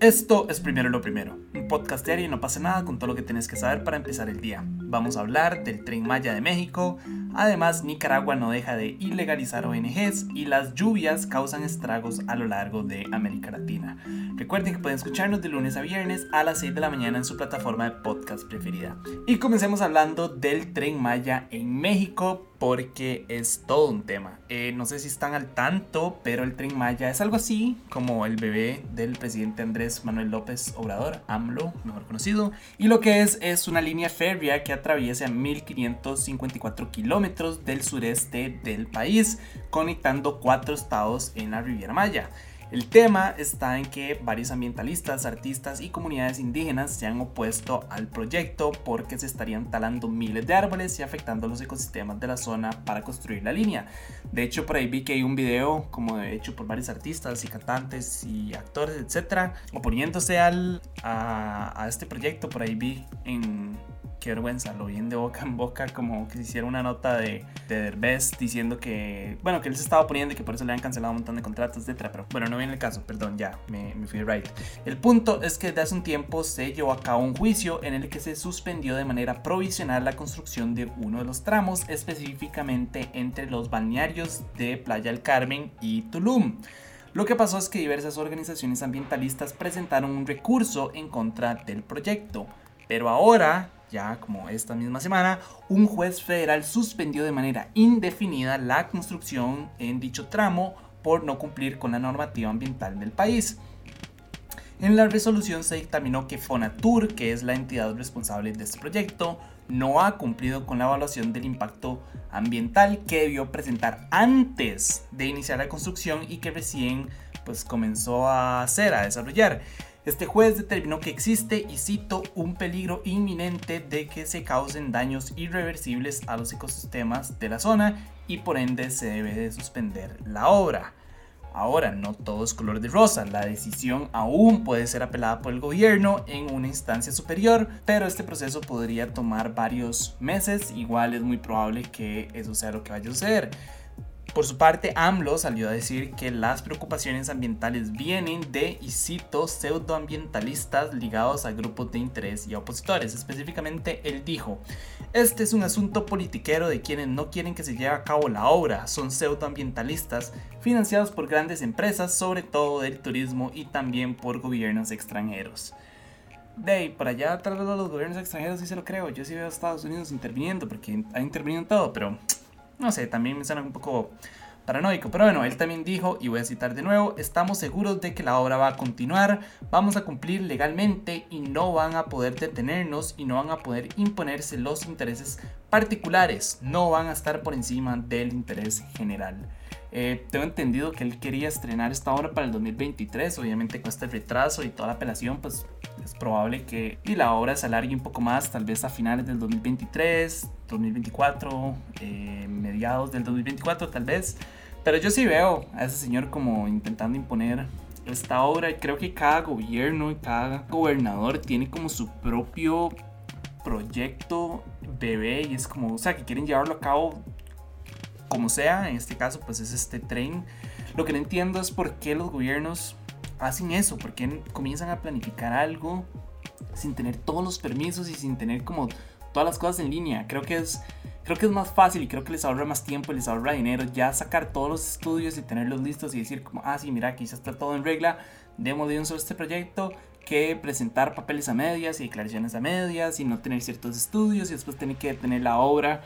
Esto es Primero lo Primero, un podcast diario y no pasa nada con todo lo que tienes que saber para empezar el día. Vamos a hablar del tren Maya de México, además Nicaragua no deja de ilegalizar ONGs y las lluvias causan estragos a lo largo de América Latina. Recuerden que pueden escucharnos de lunes a viernes a las 6 de la mañana en su plataforma de podcast preferida. Y comencemos hablando del tren Maya en México porque es todo un tema. Eh, no sé si están al tanto, pero el tren Maya es algo así como el bebé del presidente Andrés Manuel López Obrador, AMLO, mejor conocido. Y lo que es es una línea férrea que atraviesa 1554 kilómetros del sureste del país, conectando cuatro estados en la Riviera Maya. El tema está en que varios ambientalistas, artistas y comunidades indígenas se han opuesto al proyecto porque se estarían talando miles de árboles y afectando los ecosistemas de la zona para construir la línea. De hecho, por ahí vi que hay un video como hecho por varios artistas y cantantes y actores, etcétera, oponiéndose al, a, a este proyecto. Por ahí vi en qué vergüenza, lo vi de boca en boca como que se hiciera una nota de, de Derbez diciendo que, bueno, que él se estaba poniendo y que por eso le han cancelado un montón de contratos, etcétera, pero bueno, no viene el caso, perdón, ya, me, me fui right. El punto es que desde hace un tiempo se llevó a cabo un juicio en el que se suspendió de manera provisional la construcción de uno de los tramos, específicamente entre los balnearios de Playa del Carmen y Tulum. Lo que pasó es que diversas organizaciones ambientalistas presentaron un recurso en contra del proyecto, pero ahora ya como esta misma semana, un juez federal suspendió de manera indefinida la construcción en dicho tramo por no cumplir con la normativa ambiental del país. En la resolución se dictaminó que Fonatur, que es la entidad responsable de este proyecto, no ha cumplido con la evaluación del impacto ambiental que debió presentar antes de iniciar la construcción y que recién pues comenzó a hacer, a desarrollar. Este juez determinó que existe, y cito, un peligro inminente de que se causen daños irreversibles a los ecosistemas de la zona y por ende se debe de suspender la obra. Ahora, no todo es color de rosa, la decisión aún puede ser apelada por el gobierno en una instancia superior, pero este proceso podría tomar varios meses, igual es muy probable que eso sea lo que vaya a suceder. Por su parte, AMLO salió a decir que las preocupaciones ambientales vienen de, y cito, pseudoambientalistas ligados a grupos de interés y opositores. Específicamente, él dijo, este es un asunto politiquero de quienes no quieren que se lleve a cabo la obra, son pseudoambientalistas financiados por grandes empresas, sobre todo del turismo y también por gobiernos extranjeros. De ahí, por allá atrás de los gobiernos extranjeros sí se lo creo, yo sí veo a Estados Unidos interviniendo porque ha intervenido en todo, pero no sé, también me suena un poco paranoico. Pero bueno, él también dijo, y voy a citar de nuevo, estamos seguros de que la obra va a continuar, vamos a cumplir legalmente y no van a poder detenernos y no van a poder imponerse los intereses particulares, no van a estar por encima del interés general. Eh, tengo entendido que él quería estrenar esta obra para el 2023, obviamente con este retraso y toda la apelación, pues es probable que y la obra se alargue un poco más, tal vez a finales del 2023, 2024, eh, mediados del 2024 tal vez. Pero yo sí veo a ese señor como intentando imponer esta obra y creo que cada gobierno y cada gobernador tiene como su propio proyecto bebé y es como, o sea, que quieren llevarlo a cabo como sea, en este caso pues es este tren. Lo que no entiendo es por qué los gobiernos hacen eso, por qué comienzan a planificar algo sin tener todos los permisos y sin tener como todas las cosas en línea. Creo que es creo que es más fácil y creo que les ahorra más tiempo, les ahorra dinero ya sacar todos los estudios y tenerlos listos y decir como, ah, sí, mira, aquí ya está todo en regla, démosle un sobre este proyecto, que presentar papeles a medias y declaraciones a medias y no tener ciertos estudios y después tener que tener la obra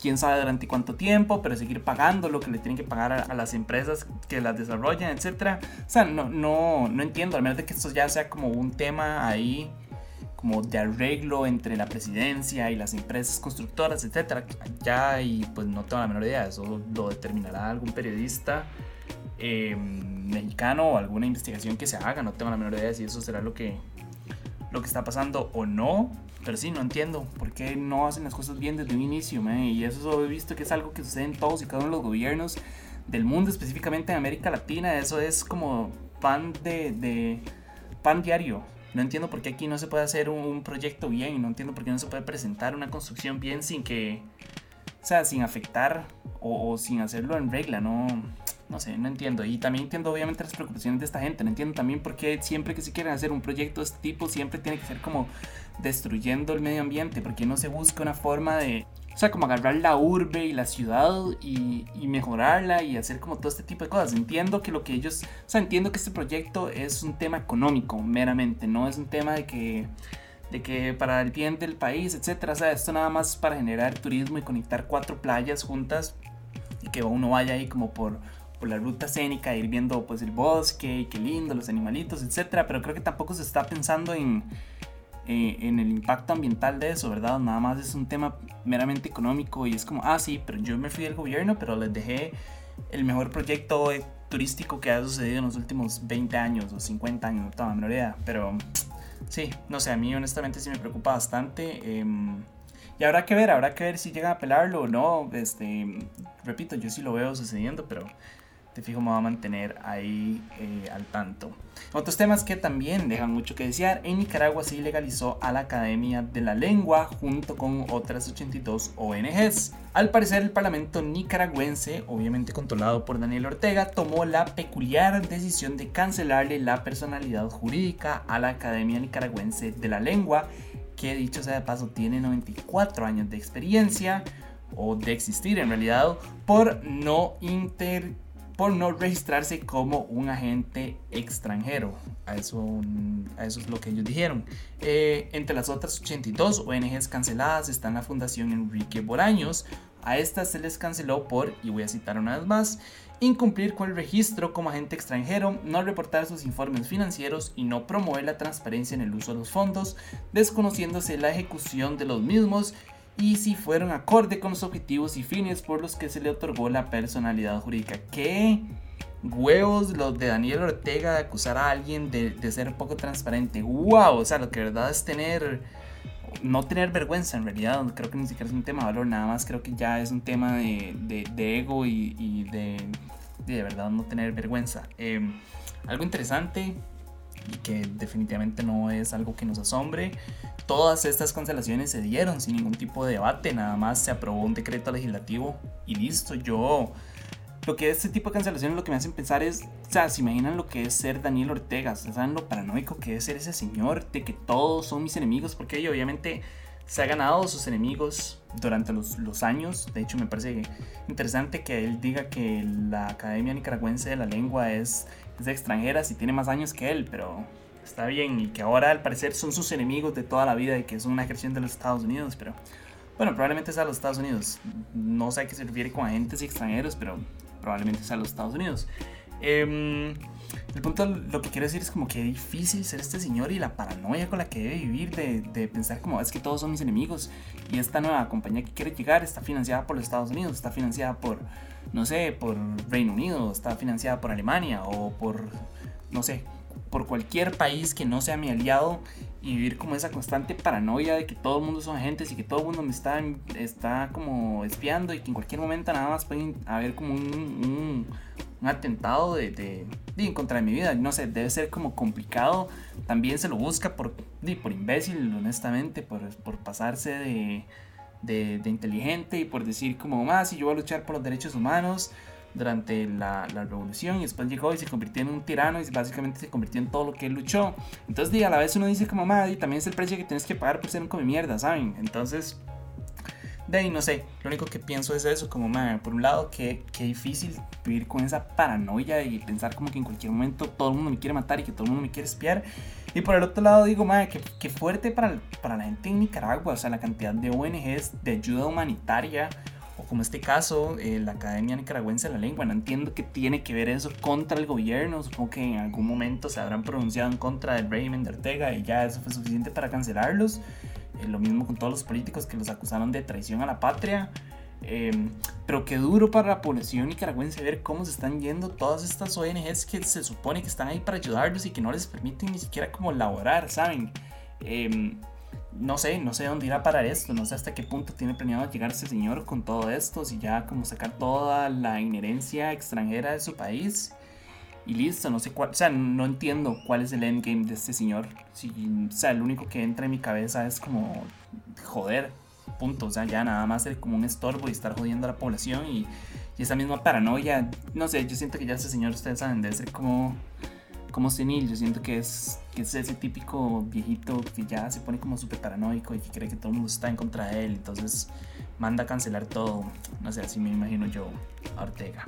quién sabe durante cuánto tiempo, pero seguir pagando lo que le tienen que pagar a, las empresas que las desarrollan, etc. O sea, no, no, no entiendo, al menos de que esto ya sea como un tema ahí como de arreglo entre la presidencia y las empresas constructoras, etcétera. Ya y pues no tengo la menor idea, eso lo determinará algún periodista em, mexicano o alguna investigación que se haga, no tengo la menor idea si eso será lo que, lo que está pasando o no. Pero sí, no entiendo por qué no hacen las cosas bien desde un inicio, y eso he visto que es algo que sucede en todos y cada uno de los gobiernos del mundo, específicamente en América Latina, eso es como pan de, de pan diario. No entiendo por qué aquí no se puede hacer un, proyecto bien, no entiendo por qué no se puede presentar una construcción bien sin que, o sea, sin afectar o, sin hacerlo en regla, no, no sé, no entiendo. Y también entiendo obviamente las preocupaciones de esta gente. No entiendo también por qué siempre que se quieren hacer un proyecto de este tipo, siempre tiene que ser como destruyendo el medio ambiente. Porque no se busca una forma de, o sea, como agarrar la urbe y la ciudad y, y, mejorarla y hacer como todo este tipo de cosas. Entiendo que lo que ellos, o sea, entiendo que este proyecto es un tema económico meramente, no es un tema de que de que para el bien del país, etcétera. O sea, esto nada más para generar turismo y conectar cuatro playas juntas y que uno vaya ahí como por, por la ruta escénica, ir viendo pues el bosque y qué lindo, los animalitos, etcétera. Pero creo que tampoco se está pensando en, eh, en el impacto ambiental de eso, ¿verdad? Nada más es un tema meramente económico y es como, ah, sí, pero yo me fui del gobierno, pero les dejé el mejor proyecto turístico que ha sucedido en los últimos 20 años o 50 años, no tengo menor idea, pero sí, no sé, a mí honestamente sí me preocupa bastante. Em, y habrá que ver, habrá que ver si llega a apelarlo o no. Este, repito, yo sí lo veo sucediendo, pero te fijo me va a mantener ahí eh, al tanto. Otros temas que también dejan mucho que desear, en Nicaragua se legalizó a la Academia de la Lengua junto con otras 82 ONGs. Al parecer el Parlamento nicaragüense, obviamente controlado por Daniel Ortega, tomó la peculiar decisión de cancelarle la personalidad jurídica a la Academia Nicaragüense de la Lengua, que dicho sea de paso tiene 94 años de experiencia o de existir en realidad por no inter por no registrarse como un agente extranjero. A eso, a eso es lo que ellos dijeron. Eh, entre las otras 82 ONGs canceladas está la Fundación Enrique Boraños. A esta se les canceló por, y voy a citar una vez más, incumplir con el registro como agente extranjero, no reportar sus informes financieros y no promover la transparencia en el uso de los fondos, desconociéndose la ejecución de los mismos y si fueron acorde con los objetivos y fines por los que se le otorgó la personalidad jurídica. ¿Qué huevos los de Daniel Ortega de acusar a alguien de, ser poco transparente? ¡Wow! O sea, lo que verdad es tener no tener vergüenza en realidad, creo que ni siquiera es un tema de valor, nada más creo que ya es un tema de, de, ego y, y de, de, verdad no tener vergüenza. Em, algo interesante y que definitivamente no es algo que nos asombre Todas estas cancelaciones se dieron sin ningún tipo de debate, nada más se aprobó un decreto legislativo y listo. Yo, lo que este tipo de cancelaciones lo que me hacen pensar es, o sea, se imaginan lo que es ser Daniel Ortega, ¿saben lo paranoico que es ser ese señor, de que todos son mis enemigos? Porque obviamente se ha ganado sus enemigos durante los, los, años. De hecho, me parece interesante que él diga que la Academia Nicaragüense de la Lengua es, es de extranjeras y tiene más años que él, pero está bien, y que ahora al parecer son sus enemigos de toda la vida y que son una creación de los Estados Unidos, pero bueno, probablemente sea los Estados Unidos. No sé a qué se refiere con agentes extranjeros, pero probablemente sea los Estados Unidos. Em, el punto, lo que quiero decir es como que difícil ser este señor y la paranoia con la que debe vivir de, pensar como es que todos son mis enemigos y esta nueva compañía que quiere llegar está financiada por los Estados Unidos, está financiada por, no sé, por Reino Unido, está financiada por Alemania o por, no sé, por cualquier país que no sea mi aliado y vivir como esa constante paranoia de que todo el mundo son agentes y que todo el mundo me está, está como espiando y que en cualquier momento nada más pueden haber como un, atentado de, de, en contra de mi vida. No sé, debe ser como complicado. También se lo busca por, por imbécil, honestamente, por, por pasarse de, de, de, inteligente y por decir como más, si yo voy a luchar por los derechos humanos durante la, la, revolución y después llegó y se convirtió en un tirano y básicamente se convirtió en todo lo que él luchó. Entonces, a la vez uno dice como, madre, también es el precio que tienes que pagar por ser un come mierda, ¿saben? Entonces, de ahí no sé, lo único que pienso es eso, como, madre, por un lado, que, que difícil vivir con esa paranoia y pensar como que en cualquier momento todo el mundo me quiere matar y que todo el mundo me quiere espiar. Y por el otro lado digo, madre, que, que fuerte para, para la gente en Nicaragua, o sea, la cantidad de ONGs de ayuda humanitaria o como este caso, eh, la Academia Nicaragüense de la Lengua. No entiendo qué tiene que ver eso contra el gobierno. Supongo que en algún momento se habrán pronunciado en contra del régimen de Ortega y ya eso fue suficiente para cancelarlos. Eh, lo mismo con todos los políticos que los acusaron de traición a la patria. Em, pero qué duro para la población nicaragüense ver cómo se están yendo todas estas ONGs que se supone que están ahí para ayudarlos y que no les permiten ni siquiera como laborar, ¿saben? Eh, no sé, no sé dónde irá a parar esto, no sé hasta qué punto tiene planeado llegar ese señor con todo esto, si ya como sacar toda la inherencia extranjera de su país y listo, no sé cuál, o sea, no entiendo cuál es el endgame de este señor, si, o sea, lo único que entra en mi cabeza es como joder, punto, o sea, ya nada más ser como un estorbo y estar jodiendo a la población y, y esa misma paranoia, no sé, yo siento que ya ese señor, ustedes saben, debe ser como, como senil, yo siento que es, que es ese típico viejito que ya se pone como súper paranoico y que cree que todo el mundo está en contra de él, entonces manda a cancelar todo, no sé, así me imagino yo a Ortega.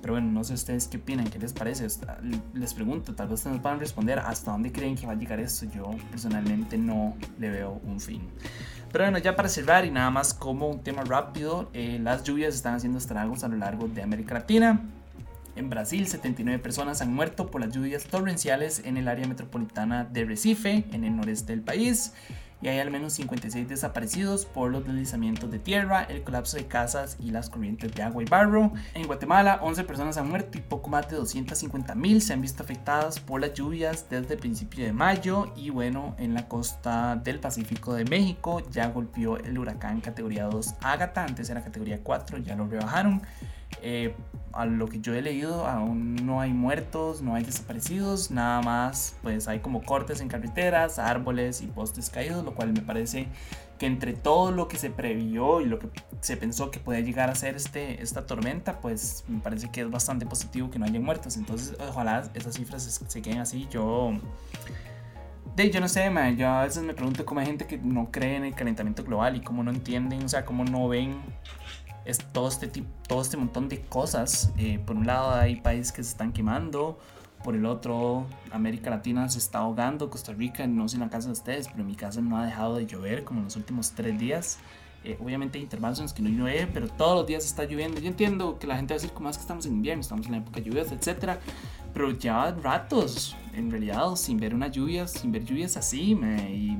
Pero bueno, no sé ustedes qué opinan, qué les parece, les pregunto, tal vez ustedes puedan responder hasta dónde creen que va a llegar esto, yo personalmente no le veo un fin. Pero bueno, ya para cerrar y nada más como un tema rápido, eh, las lluvias están haciendo estragos a lo largo de América Latina. En Brasil, 79 personas han muerto por las lluvias torrenciales en el área metropolitana de Recife, en el noreste del país y hay al menos 56 desaparecidos por los deslizamientos de tierra, el colapso de casas y las corrientes de agua y barro. En Guatemala, 11 personas han muerto y poco más de 250 mil se han visto afectadas por las lluvias desde el principio de mayo. Y bueno, en la costa del Pacífico de México ya golpeó el huracán categoría 2 Agatha, antes era categoría 4, ya lo rebajaron. Eh, a lo que yo he leído, aún no hay muertos, no hay desaparecidos, nada más, pues hay como cortes en carreteras, árboles y postes caídos, lo cual me parece que entre todo lo que se previó y lo que se pensó que podía llegar a ser este, esta tormenta, pues me parece que es bastante positivo que no haya muertos. Entonces, ojalá esas cifras se, queden así. Yo, de, yo no sé, yo a veces me pregunto cómo hay gente que no cree en el calentamiento global y cómo no entienden, o sea, cómo no ven es todo este, tipo, todo este montón de cosas. Eh, por un lado hay países que se están quemando, por el otro América Latina se está ahogando, Costa Rica, no sé en la casa de ustedes, pero en mi casa no ha dejado de llover como en los últimos tres días. Eh, obviamente hay intervalos en los que no llueve, pero todos los días está lloviendo. Yo entiendo que la gente va a decir como es que estamos en invierno, estamos en la época de lluvias, etc. Pero ya ratos, en realidad, sin ver una lluvia, sin ver lluvias así, me, y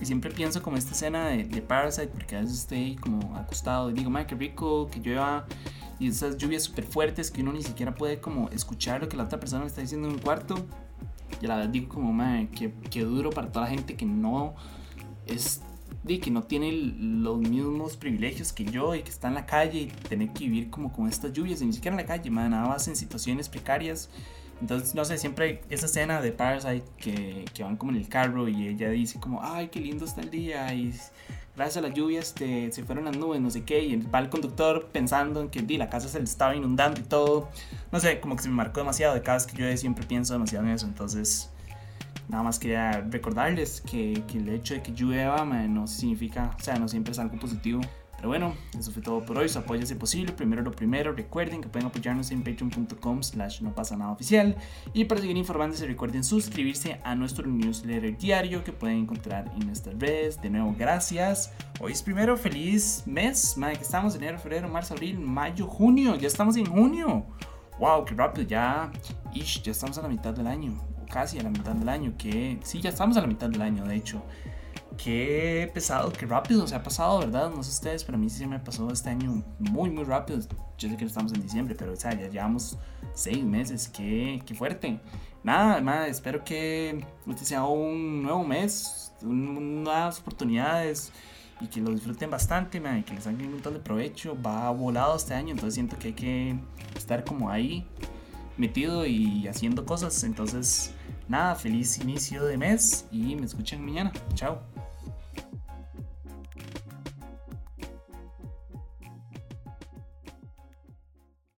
y siempre pienso como esta escena de, Parasite, porque a veces estoy como acostado y digo, madre, qué rico que llueva. Y esas lluvias súper fuertes que uno ni siquiera puede como escuchar lo que la otra persona está diciendo en un cuarto. Y a la vez digo como, madre, qué, duro para toda la gente que no es que no tiene los mismos privilegios que yo y que está en la calle y tener que vivir como con estas lluvias, y ni siquiera en la calle, nada más en situaciones precarias entonces, no sé, siempre esa escena de Parasite que, que, van como en el carro y ella dice como, ay, qué lindo está el día y gracias a las lluvias te, se fueron las nubes, no sé qué, y va el conductor pensando en que di, la casa se le estaba inundando y todo. No sé, como que se me marcó demasiado de cada vez que yo siempre pienso demasiado en eso, entonces nada más quería recordarles que, que el hecho de que llueva no significa, o sea, no siempre es algo positivo. Pero bueno, eso fue todo por hoy. Su apoyo es posible. Primero lo primero, recuerden que pueden apoyarnos en patreon.com slash no pasa nada oficial. Y para seguir informándose, recuerden suscribirse a nuestro newsletter diario que pueden encontrar en nuestras redes. De nuevo, gracias. Hoy es primero, feliz mes. Madre, que estamos enero, febrero, marzo, abril, mayo, junio. Ya estamos en junio. Wow, qué rápido. Ya, ish, ya estamos a la mitad del año. O casi a la mitad del año. Que sí, ya estamos a la mitad del año, de hecho qué pesado, qué rápido se ha pasado, ¿verdad? No sé ustedes, pero a mí sí se me pasó este año muy, muy rápido. Yo sé que estamos en diciembre, pero ya llevamos seis meses, qué, qué fuerte. Nada, más espero que este sea un nuevo mes, nuevas oportunidades y que lo disfruten bastante, que les hagan un montón de provecho. Va volado este año, entonces siento que hay que estar como ahí metido y haciendo cosas. Entonces, nada, feliz inicio de mes y me escuchan mañana. Chao.